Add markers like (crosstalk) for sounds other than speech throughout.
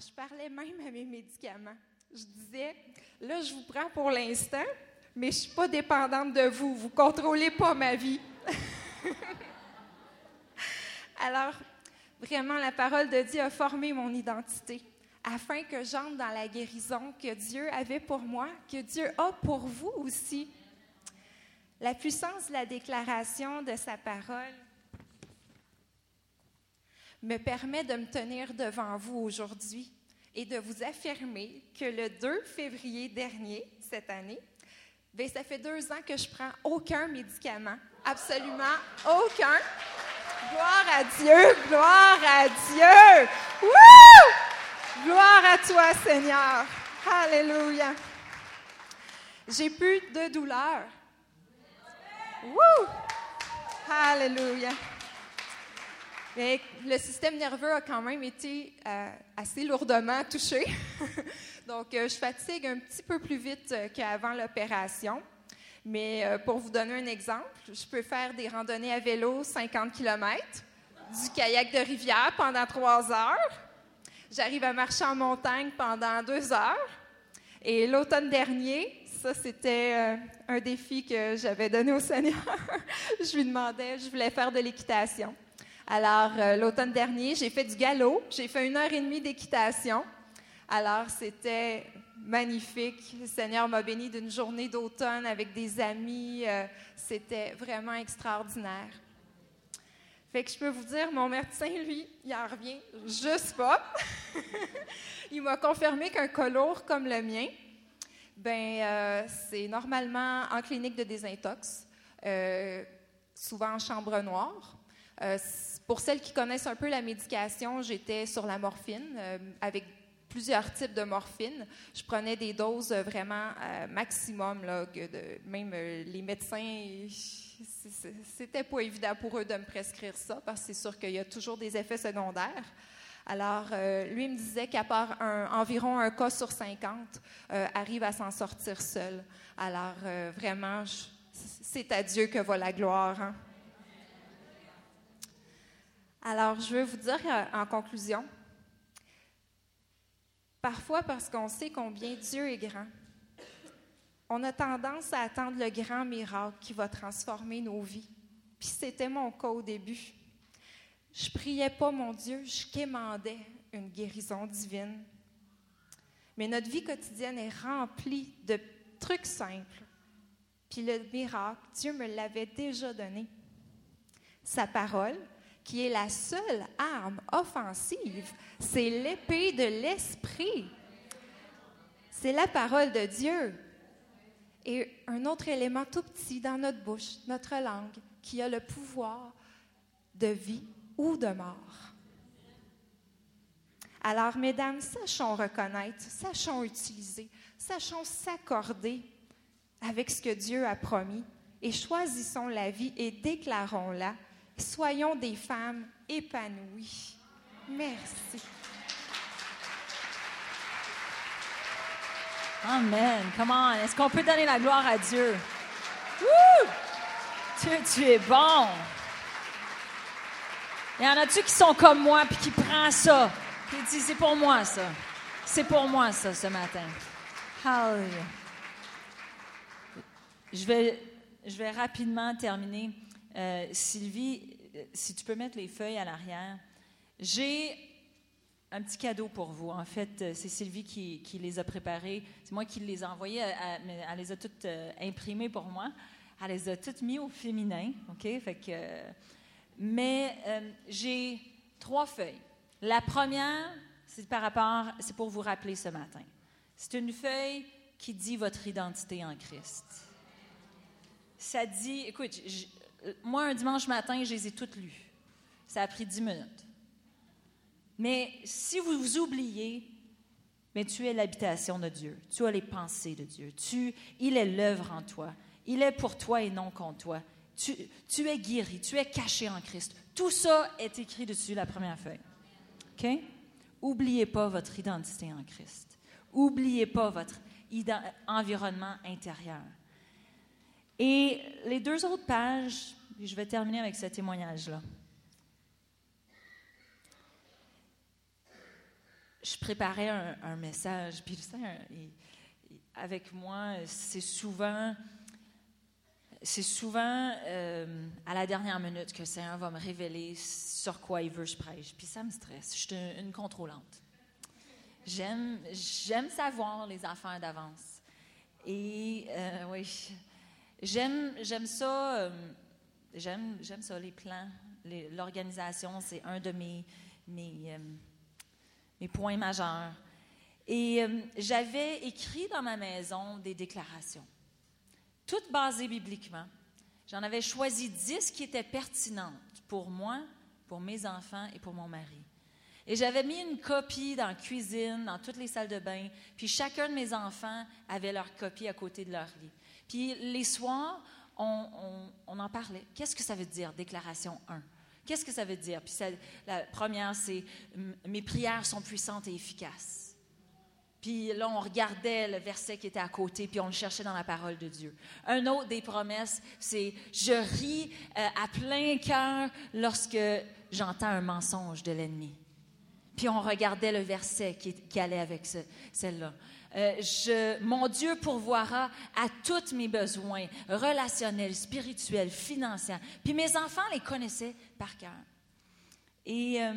Je parlais même à mes médicaments. Je disais, là, je vous prends pour l'instant, mais je ne suis pas dépendante de vous. Vous ne contrôlez pas ma vie. (laughs) Alors, vraiment, la parole de Dieu a formé mon identité afin que j'entre dans la guérison que Dieu avait pour moi, que Dieu a pour vous aussi. La puissance de la déclaration de sa parole me permet de me tenir devant vous aujourd'hui et de vous affirmer que le 2 février dernier, cette année, bien, ça fait deux ans que je prends aucun médicament, absolument aucun. Gloire à Dieu, gloire à Dieu. Woo! Gloire à toi, Seigneur. Alléluia. J'ai plus de douleur. Woo! Alléluia. Mais le système nerveux a quand même été euh, assez lourdement touché. (laughs) Donc, euh, je fatigue un petit peu plus vite euh, qu'avant l'opération. Mais pour vous donner un exemple, je peux faire des randonnées à vélo 50 km, du kayak de rivière pendant trois heures. J'arrive à marcher en montagne pendant deux heures. Et l'automne dernier, ça c'était un défi que j'avais donné au Seigneur. (laughs) je lui demandais, je voulais faire de l'équitation. Alors, euh, l'automne dernier, j'ai fait du galop. J'ai fait une heure et demie d'équitation. Alors, c'était magnifique. Le Seigneur m'a béni d'une journée d'automne avec des amis. Euh, c'était vraiment extraordinaire. Fait que je peux vous dire, mon médecin, lui, il en revient juste pas. (laughs) il m'a confirmé qu'un colour comme le mien, ben euh, c'est normalement en clinique de désintox, souvent en chambre noire. Pour celles qui connaissent un peu la médication, j'étais sur la morphine euh, avec plusieurs types de morphine. Je prenais des doses vraiment euh, maximum, même euh, les médecins, c'était pas évident pour eux de me prescrire ça parce que c'est sûr qu'il y a toujours des effets secondaires. Alors, lui me disait qu'à part environ un cas sur 50 arrive à s'en sortir seul. Alors, vraiment, c'est à Dieu que va la gloire. Hein. Alors, je veux vous dire euh, en conclusion, parfois parce qu'on sait combien Dieu est grand, on a tendance à attendre le grand miracle qui va transformer nos vies. Puis c'était mon cas au début. Je priais pas mon Dieu, je quémandais une guérison divine. Mais notre vie quotidienne est remplie de trucs simples. Puis le miracle, Dieu me l'avait déjà donné. Sa parole, qui est la seule arme offensive, c'est l'épée de l'esprit. C'est la parole de Dieu. Et un autre élément tout petit dans notre bouche, notre langue, qui a le pouvoir de vie ou de mort. Alors, mesdames, sachons reconnaître, sachons utiliser, sachons s'accorder avec ce que Dieu a promis et choisissons la vie et déclarons-la Soyons des femmes épanouies. Merci. Amen. Come on. Est-ce qu'on peut donner la gloire à Dieu? Woo! Dieu, tu es bon. Il y en a-tu qui sont comme moi puis qui prennent ça? Qui disent, c'est pour moi ça. C'est pour moi ça ce matin. Hallelujah. Je vais, je vais rapidement terminer. Euh, Sylvie, euh, si tu peux mettre les feuilles à l'arrière, j'ai un petit cadeau pour vous. En fait, euh, c'est Sylvie qui, les a préparées. C'est moi qui les ai envoyées. Elle, les a toutes imprimées pour moi. Elle les a toutes mises au féminin. OK? Fait que, mais j'ai trois feuilles. La première, c'est par rapport, c'est pour vous rappeler ce matin. C'est une feuille qui dit votre identité en Christ. Ça dit, écoute, moi, un dimanche matin, je les ai toutes lues. Ça a pris dix minutes. Mais si vous vous oubliez, mais tu es l'habitation de Dieu. Tu as les pensées de Dieu. Tu, il est l'œuvre en toi. Il est pour toi et non contre toi. Tu, tu, es guéri. Tu es caché en Christ. Tout ça est écrit dessus, la première feuille. OK? Oubliez pas votre identité en Christ. Oubliez pas votre environnement intérieur. Et les deux autres pages, je vais terminer avec ce témoignage-là. je préparais un, message, puis avec moi, c'est souvent, c'est souvent euh, à la dernière minute que le Seigneur va me révéler sur quoi il veut que je prêche. Puis ça me stresse. Je suis une, contrôlante. J'aime, j'aime savoir les affaires d'avance. Et euh, oui, j'aime, ça. Euh, j'aime, ça, les plans. l'organisation, c'est un de mes, mes points majeurs. Et j'avais écrit dans ma maison des déclarations toutes basées bibliquement. J'en avais choisi dix qui étaient pertinentes pour moi, pour mes enfants et pour mon mari. Et j'avais mis une copie dans la cuisine, dans toutes les salles de bain, puis chacun de mes enfants avait leur copie à côté de leur lit. Puis les soirs, on, en parlait. Qu'est-ce que ça veut dire, déclaration 1? Qu'est-ce que ça veut dire? Puis la première, c'est Mes prières sont puissantes et efficaces. Puis là, on regardait le verset qui était à côté, puis on le cherchait dans la parole de Dieu. Un autre des promesses, c'est Je ris euh, à plein cœur lorsque j'entends un mensonge de l'ennemi. Puis on regardait le verset qui, allait avec celle-là. Euh, je, mon Dieu pourvoira à tous mes besoins relationnels, spirituels, financiers. Puis mes enfants les connaissaient par cœur. Et euh,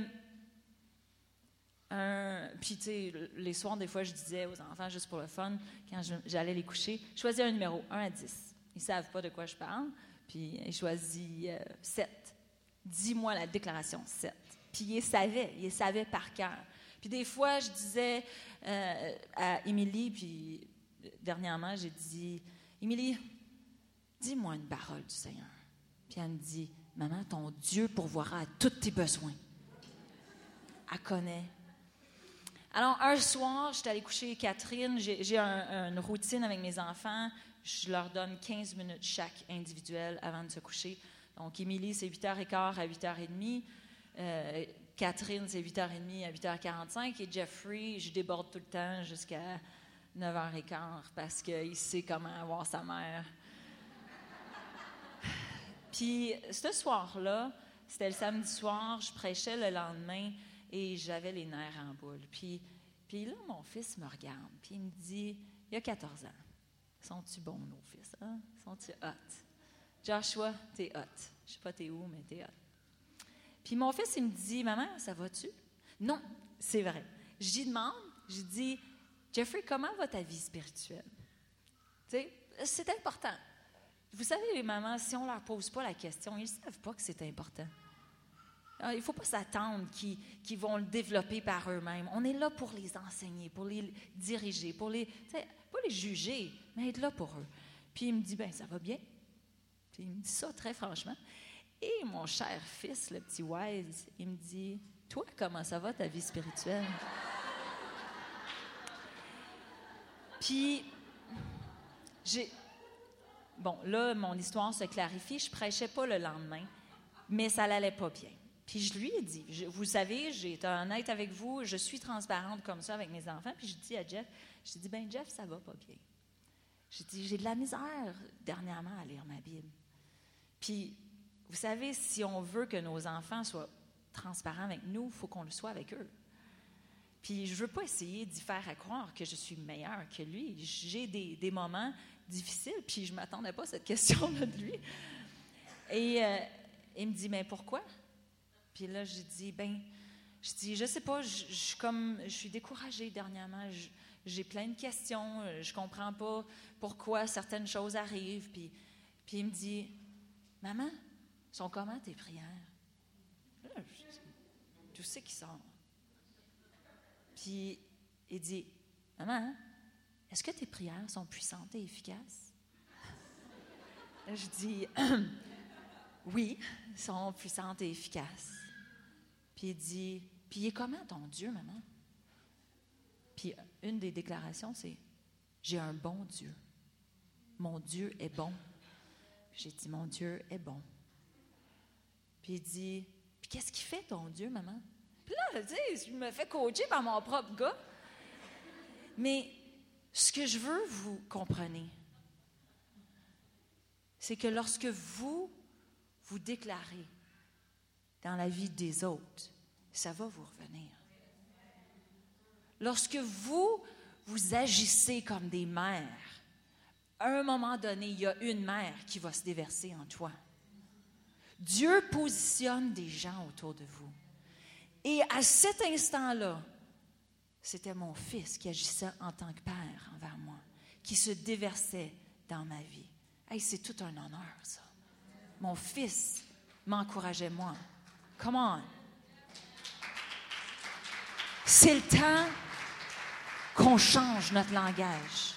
un. Puis, tu sais, les soirs, des fois, je disais aux enfants, juste pour le fun, quand j'allais les coucher, choisis un numéro, 1 à 10. Ils ne savent pas de quoi je parle. Puis, ils choisissent 7. Euh, Dis-moi la déclaration 7. Puis, ils savaient, ils savaient par cœur. Puis, des fois, je disais euh, à Émilie, puis dernièrement, j'ai dit Émilie, dis-moi une parole du Seigneur. Puis, elle me dit Maman, ton Dieu pourvoira à tous tes besoins. Elle connaît alors, un soir, j'étais allée coucher Catherine. J'ai une routine avec mes enfants. Je leur donne 15 minutes chaque individuel avant de se coucher. Donc, Émilie, c'est 8h15 à 8h30. Euh, Catherine, c'est 8h30 à 8h45. Et Jeffrey, je déborde tout le temps jusqu'à 9h15 parce qu'il sait comment avoir sa mère. (laughs) Puis, ce soir-là, c'était le samedi soir, je prêchais le lendemain et j'avais les nerfs en boule. Puis, puis là, mon fils me regarde, puis il me dit, il y a 14 ans, sont-tu bons, nos fils? Hein? Sont-tu hot? Joshua, t'es hot. Je sais pas t'es où, mais t'es hot. Puis mon fils, il me dit, maman, ça va-tu? Non, c'est vrai. J'y demande, je dis, Jeffrey, comment va ta vie spirituelle? C'est important. Vous savez, les mamans, si on ne leur pose pas la question, ils ne savent pas que c'est important. Ah, il ne faut pas s'attendre qu'ils vont le développer par eux-mêmes. On est là pour les enseigner, pour les diriger, pour les, pas les juger, mais être là pour eux. Puis il me dit, ben ça va bien. Puis il me dit ça très franchement. Et mon cher fils, le petit Wise, il me dit, toi, comment ça va ta vie spirituelle? Puis, j'ai... Bon, là, mon histoire se clarifie. Je prêchais pas le lendemain, mais ça n'allait pas bien. Puis je lui ai dit, vous savez, j'ai été honnête avec vous, je suis transparente comme ça avec mes enfants. Puis je dis à Jeff, je dis, ben Jeff, ça va pas bien. J'ai dit, j'ai de la misère dernièrement à lire ma Bible. Puis, vous savez, si on veut que nos enfants soient transparents avec nous, il faut qu'on le soit avec eux. Puis, je ne veux pas essayer d'y faire à croire que je suis meilleure que lui. J'ai des, des moments difficiles, puis je ne m'attendais pas à cette (laughs) question-là de lui. Et euh, il me dit, mais pourquoi? Puis là, j'ai dit, ben, je dis, je sais pas, je, je, comme, je suis découragée dernièrement. J'ai plein de questions. Je comprends pas pourquoi certaines choses arrivent. Puis, puis il me dit, maman, sont comment tes prières? Là, je dis, tout ce qui sort. Puis il dit, maman, est-ce que tes prières sont puissantes et efficaces? je dis, (clears throat) oui, sont puissantes et efficaces. Puis il dit, puis il est comment ton Dieu, maman? Puis une des déclarations, c'est, j'ai un bon Dieu. Mon Dieu est bon. J'ai dit, mon Dieu est bon. Puis il dit, puis qu'est-ce qu'il fait ton Dieu, maman? Puis là, sais, je me fais coacher par mon propre gars. Mais ce que je veux vous compreniez, c'est que lorsque vous vous déclarez dans la vie des autres, ça va vous revenir. lorsque vous, vous agissez comme des mères, à un moment donné, il y a une mère qui va se déverser en toi. Dieu positionne des gens autour de vous. Et à cet instant-là, c'était mon fils qui agissait en tant que père envers moi, qui se déversait dans ma vie. Hey, c'est tout un honneur, ça. Mon fils m'encourageait moi. Come on. C'est le temps qu'on change notre langage.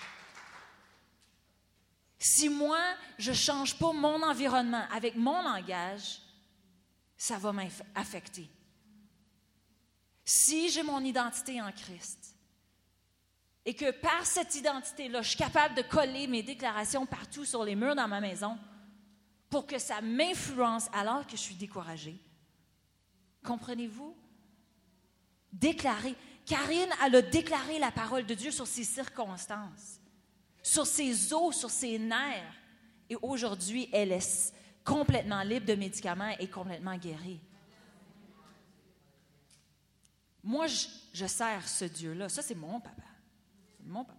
Si moi, je ne change pas mon environnement avec mon langage, ça va m'affecter. Si j'ai mon identité en Christ et que par cette identité-là, je suis capable de coller mes déclarations partout sur les murs dans ma maison pour que ça m'influence alors que je suis découragée, comprenez-vous? Déclarer. Karine, elle a déclaré la parole de Dieu sur ses circonstances, sur ses os, sur ses nerfs. Et aujourd'hui, elle est complètement libre de médicaments et complètement guérie. Moi, je, sers ce Dieu-là. Ça, c'est mon papa. C'est mon papa.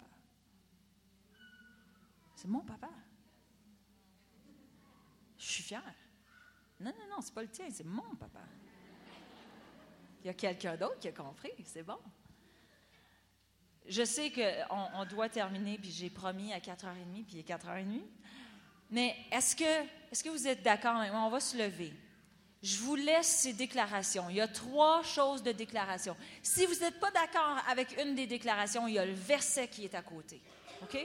C'est mon papa. Je suis fière. Non, non, non, c'est pas le tien, c'est mon papa. Il y a quelqu'un d'autre qui a compris, c'est bon. Je sais qu'on on doit terminer, puis j'ai promis à 4h30, puis il est 4h30. Mais est-ce que, est que vous êtes d'accord avec? On va se lever. Je vous laisse ces déclarations. Il y a trois choses de déclaration. Si vous n'êtes pas d'accord avec une des déclarations, il y a le verset qui est à côté. OK?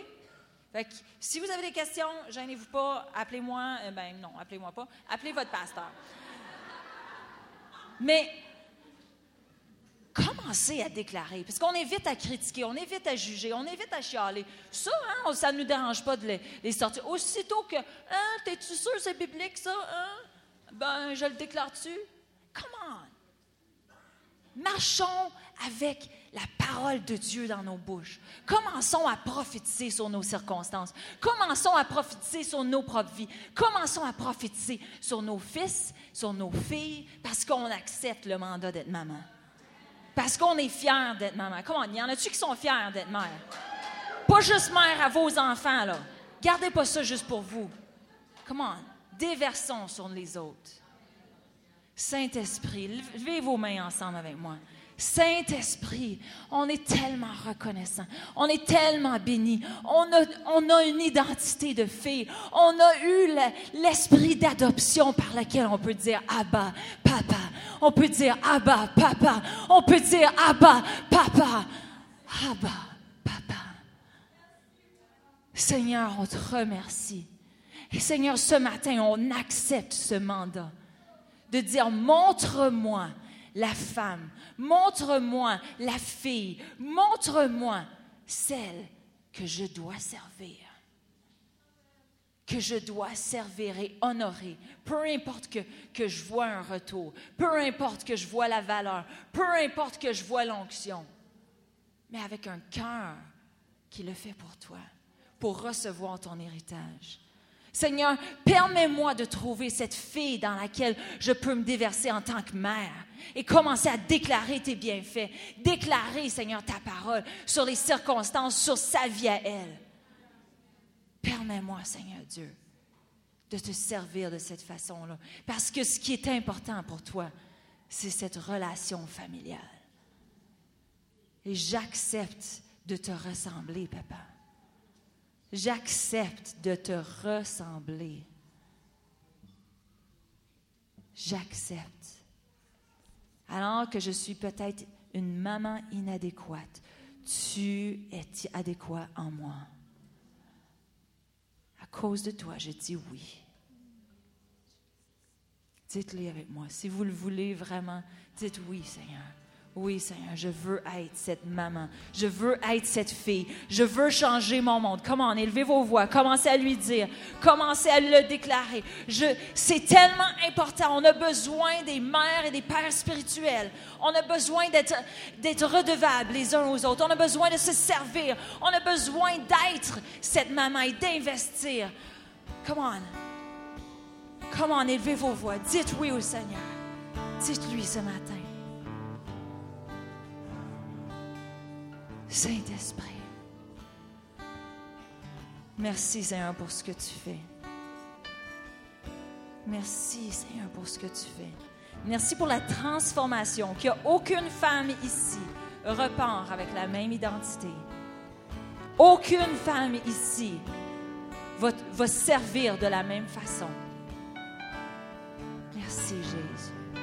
Si vous avez des questions, gênez-vous pas, appelez-moi. Euh, ben non, appelez-moi pas. Appelez votre pasteur. Mais commencez à déclarer, parce qu'on est vite à critiquer, on est vite à juger, on est vite à chialer. Ça, hein, ça ne nous dérange pas de les, sortir. Aussitôt que, hein, t'es-tu sûr c'est biblique, ça? Hein? Ben, je le déclare-tu? Come on! Marchons avec la parole de Dieu dans nos bouches. Commençons à prophétiser sur nos circonstances. Commençons à prophétiser sur nos propres vies. Commençons à prophétiser sur nos fils, sur nos filles, parce qu'on accepte le mandat d'être maman. Parce qu'on est fiers d'être maman. Comment il y en a-tu qui sont fiers d'être mère? Pas juste mère à vos enfants, là. Gardez pas ça juste pour vous. Comment? Déversons sur les autres. Saint-Esprit, levez vos mains ensemble avec moi. Saint-Esprit, on est tellement reconnaissant, on est tellement béni, on a, une identité de fille, on a eu l'esprit d'adoption par lequel on peut dire Abba, Papa, on peut dire Abba, Papa, on peut dire Abba, Papa, Abba, Papa. Seigneur, on te remercie. Et Seigneur, ce matin, on accepte ce mandat de dire, montre-moi la femme, montre-moi la fille, montre-moi celle que je dois servir, que je dois servir et honorer, peu importe que, je vois un retour, peu importe que je vois la valeur, peu importe que je vois l'onction, mais avec un cœur qui le fait pour toi, pour recevoir ton héritage. Seigneur, permets-moi de trouver cette fille dans laquelle je peux me déverser en tant que mère et commencer à déclarer tes bienfaits. Déclarer, Seigneur, ta parole sur les circonstances, sur sa vie à elle. Permets-moi, Seigneur Dieu, de te servir de cette façon-là. Parce que ce qui est important pour toi, c'est cette relation familiale. Et j'accepte de te ressembler, papa. J'accepte de te ressembler. J'accepte. Alors que je suis peut-être une maman inadéquate, tu es adéquat en moi. À cause de toi, je dis oui. Dites-le avec moi. Si vous le voulez vraiment, dites oui, Seigneur. Oui, Seigneur, je veux être cette maman. Je veux être cette fille. Je veux changer mon monde. Comment élevez vos voix. Commencez à lui dire. Commencez à le déclarer. c'est tellement important. On a besoin des mères et des pères spirituels. On a besoin d'être, d'être redevables les uns aux autres. On a besoin de se servir. On a besoin d'être cette maman et d'investir. Come on. Come on, élevez vos voix. Dites oui au Seigneur. Dites-lui ce matin. Saint-Esprit. Merci, Seigneur, pour ce que tu fais. Merci, Seigneur, pour ce que tu fais. Merci pour la transformation, qu'il n'y a aucune femme ici repart avec la même identité. Aucune femme ici va, va servir de la même façon. Merci, Jésus.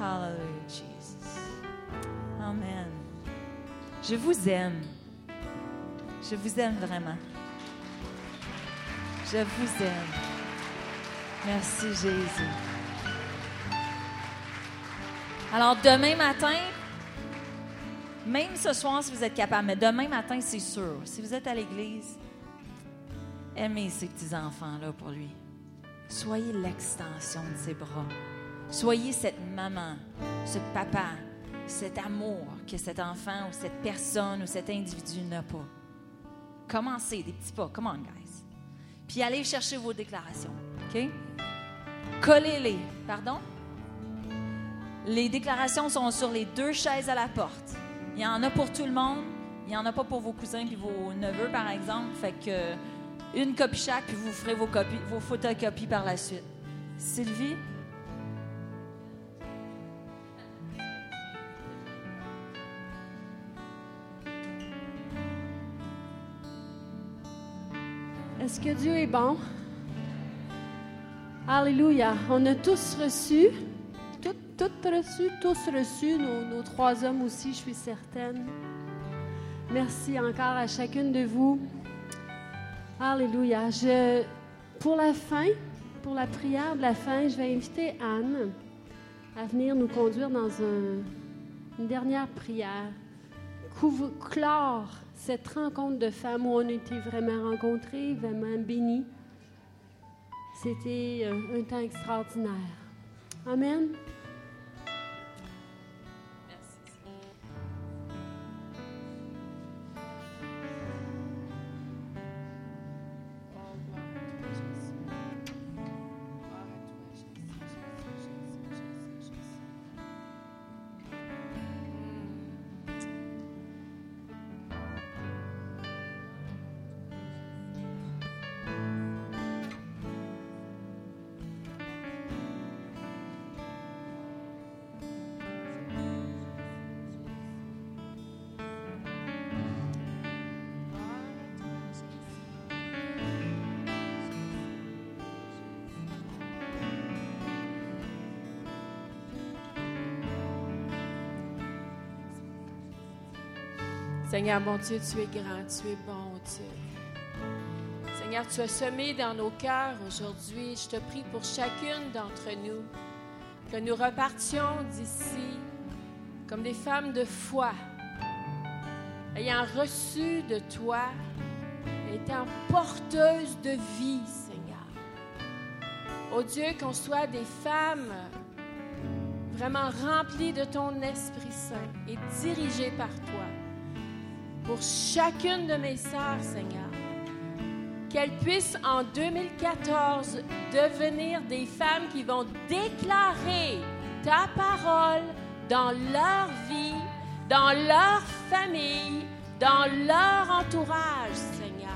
Hallelujah, Jesus. Amen. Je vous aime. Je vous aime vraiment. Je vous aime. Merci, Jésus. Alors, demain matin, même ce soir, si vous êtes capable, mais demain matin, c'est sûr, si vous êtes à l'église, aimez ces petits-enfants-là pour lui. Soyez l'extension de ses bras. Soyez cette maman, ce papa, cet amour que cet enfant ou cette personne ou cet individu n'a pas. Commencez des petits pas. Come on, guys. Puis allez chercher vos déclarations. OK? Collez-les. Pardon? Les déclarations sont sur les deux chaises à la porte. Il y en a pour tout le monde. Il n'y en a pas pour vos cousins et vos neveux, par exemple. Fait que une copie chaque, puis vous ferez vos, copies, vos photocopies par la suite. Sylvie? Est-ce que Dieu est bon? Alléluia. On a tous reçu, toutes, toutes reçu, tous reçu, nos, trois hommes aussi, je suis certaine. Merci encore à chacune de vous. Alléluia. Pour la fin, pour la prière de la fin, je vais inviter Anne à venir nous conduire dans un- une dernière prière. Couvre- clore cette rencontre de femmes où on été vraiment rencontrés, vraiment bénis. C'était euh, un temps extraordinaire. Amen. Seigneur, mon Dieu, tu es grand, tu es bon, Dieu. Seigneur, tu as semé dans nos cœurs aujourd'hui. Je te prie pour chacune d'entre nous que nous repartions d'ici comme des femmes de foi, ayant reçu de toi, étant porteuses de vie, Seigneur. Oh Dieu, qu'on soit des femmes vraiment remplies de ton Esprit Saint et dirigées par toi pour chacune de mes sœurs, Seigneur. Qu'elles puissent en 2014 devenir des femmes qui vont déclarer ta parole dans leur vie, dans leur famille, dans leur entourage, Seigneur.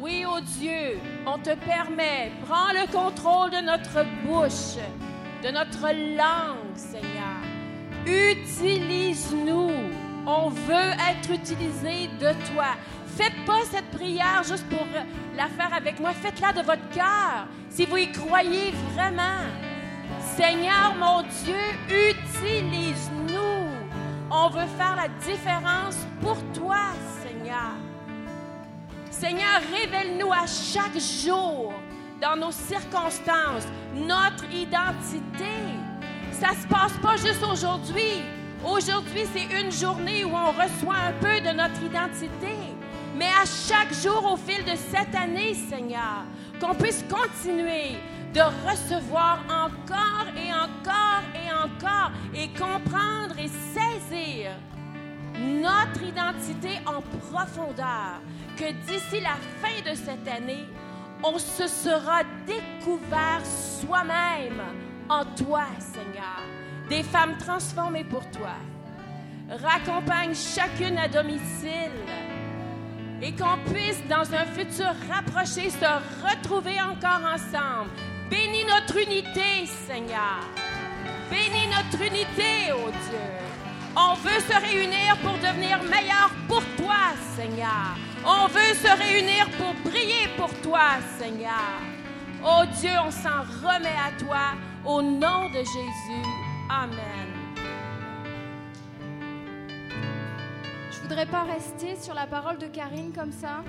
Oui, oh Dieu, on te permet, prends le contrôle de notre bouche, de notre langue, Seigneur. Utilise-nous. On veut être utilisé de toi. Faites pas cette prière juste pour la faire avec moi. Faites-la de votre cœur, si vous y croyez vraiment. Seigneur, mon Dieu, utilise-nous. On veut faire la différence pour toi, Seigneur. Seigneur, révèle-nous à chaque jour, dans nos circonstances, notre identité. Ça se passe pas juste aujourd'hui. Aujourd'hui, c'est une journée où on reçoit un peu de notre identité. Mais à chaque jour au fil de cette année, Seigneur, qu'on puisse continuer de recevoir encore et encore et encore et comprendre et saisir notre identité en profondeur, que d'ici la fin de cette année, on se sera découvert soi-même en toi, Seigneur. Des femmes transformées pour toi, raccompagne chacune à domicile et qu'on puisse dans un futur rapproché se retrouver encore ensemble. Bénis notre unité, Seigneur. Bénis notre unité, ô Dieu. On veut se réunir pour devenir meilleur pour toi, Seigneur. On veut se réunir pour prier pour toi, Seigneur. Oh Dieu, on s'en remet à toi au nom de Jésus. Amen. Je voudrais pas rester sur la parole de Karine comme ça.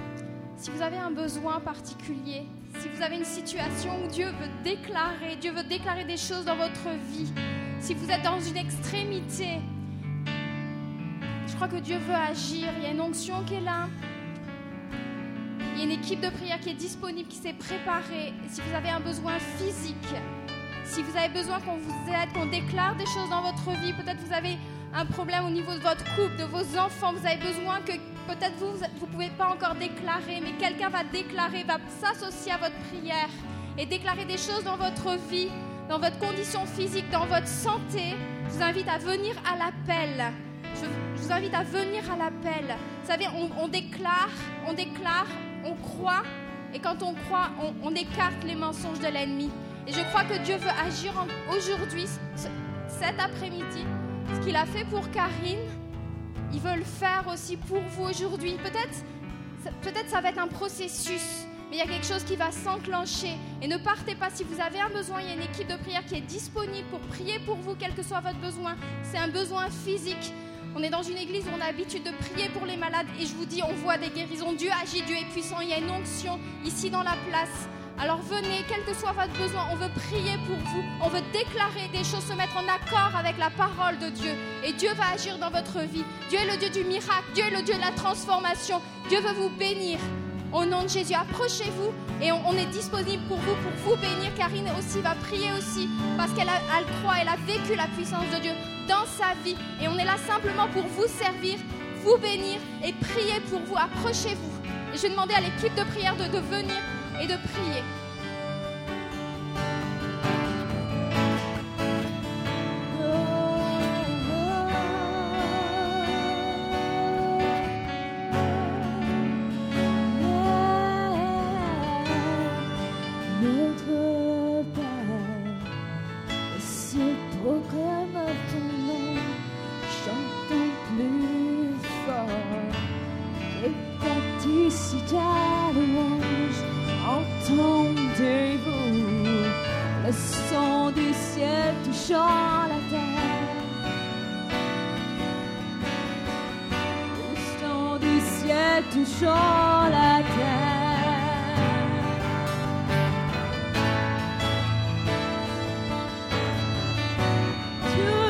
Si vous avez un besoin particulier, si vous avez une situation où Dieu veut déclarer, Dieu veut déclarer des choses dans votre vie, si vous êtes dans une extrémité, je crois que Dieu veut agir. Il y a une onction qui est là. Il y a une équipe de prière qui est disponible, qui s'est préparée. Et si vous avez un besoin physique, si vous avez besoin qu'on vous aide, qu'on déclare des choses dans votre vie, peut-être vous avez un problème au niveau de votre couple, de vos enfants, vous avez besoin que peut-être vous, ne pouvez pas encore déclarer, mais quelqu'un va déclarer, va s'associer à votre prière et déclarer des choses dans votre vie, dans votre condition physique, dans votre santé. Je vous invite à venir à l'appel. Je, vous invite à venir à l'appel. Vous savez, on, on déclare, on déclare, on croit, et quand on croit, on, on écarte les mensonges de l'ennemi. Et je crois que Dieu veut agir aujourd'hui, ce- cet après-midi. Ce qu'il a fait pour Karine, il veut le faire aussi pour vous aujourd'hui. Peut-être peut-être ça va être un processus, mais il y a quelque chose qui va s'enclencher. Et ne partez pas si vous avez un besoin, il y a une équipe de prière qui est disponible pour prier pour vous, quel que soit votre besoin. C'est un besoin physique. On est dans une église où on a l'habitude de prier pour les malades et je vous dis, on voit des guérisons. Dieu agit, Dieu est puissant. Il y a une onction ici dans la place. Alors venez, quel que soit votre besoin, on veut prier pour vous, on veut déclarer des choses, se mettre en accord avec la parole de Dieu. Et Dieu va agir dans votre vie. Dieu est le Dieu du miracle, Dieu est le Dieu de la transformation. Dieu veut vous bénir. Au nom de Jésus, approchez-vous et on, est disponible pour vous, pour vous bénir. Karine aussi va prier aussi parce qu'elle elle croit, elle a vécu la puissance de Dieu dans sa vie. Et on est là simplement pour vous servir, vous bénir et prier pour vous. Approchez-vous. Et je vais demander à l'équipe de prière de, de venir et de prier.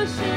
ocean.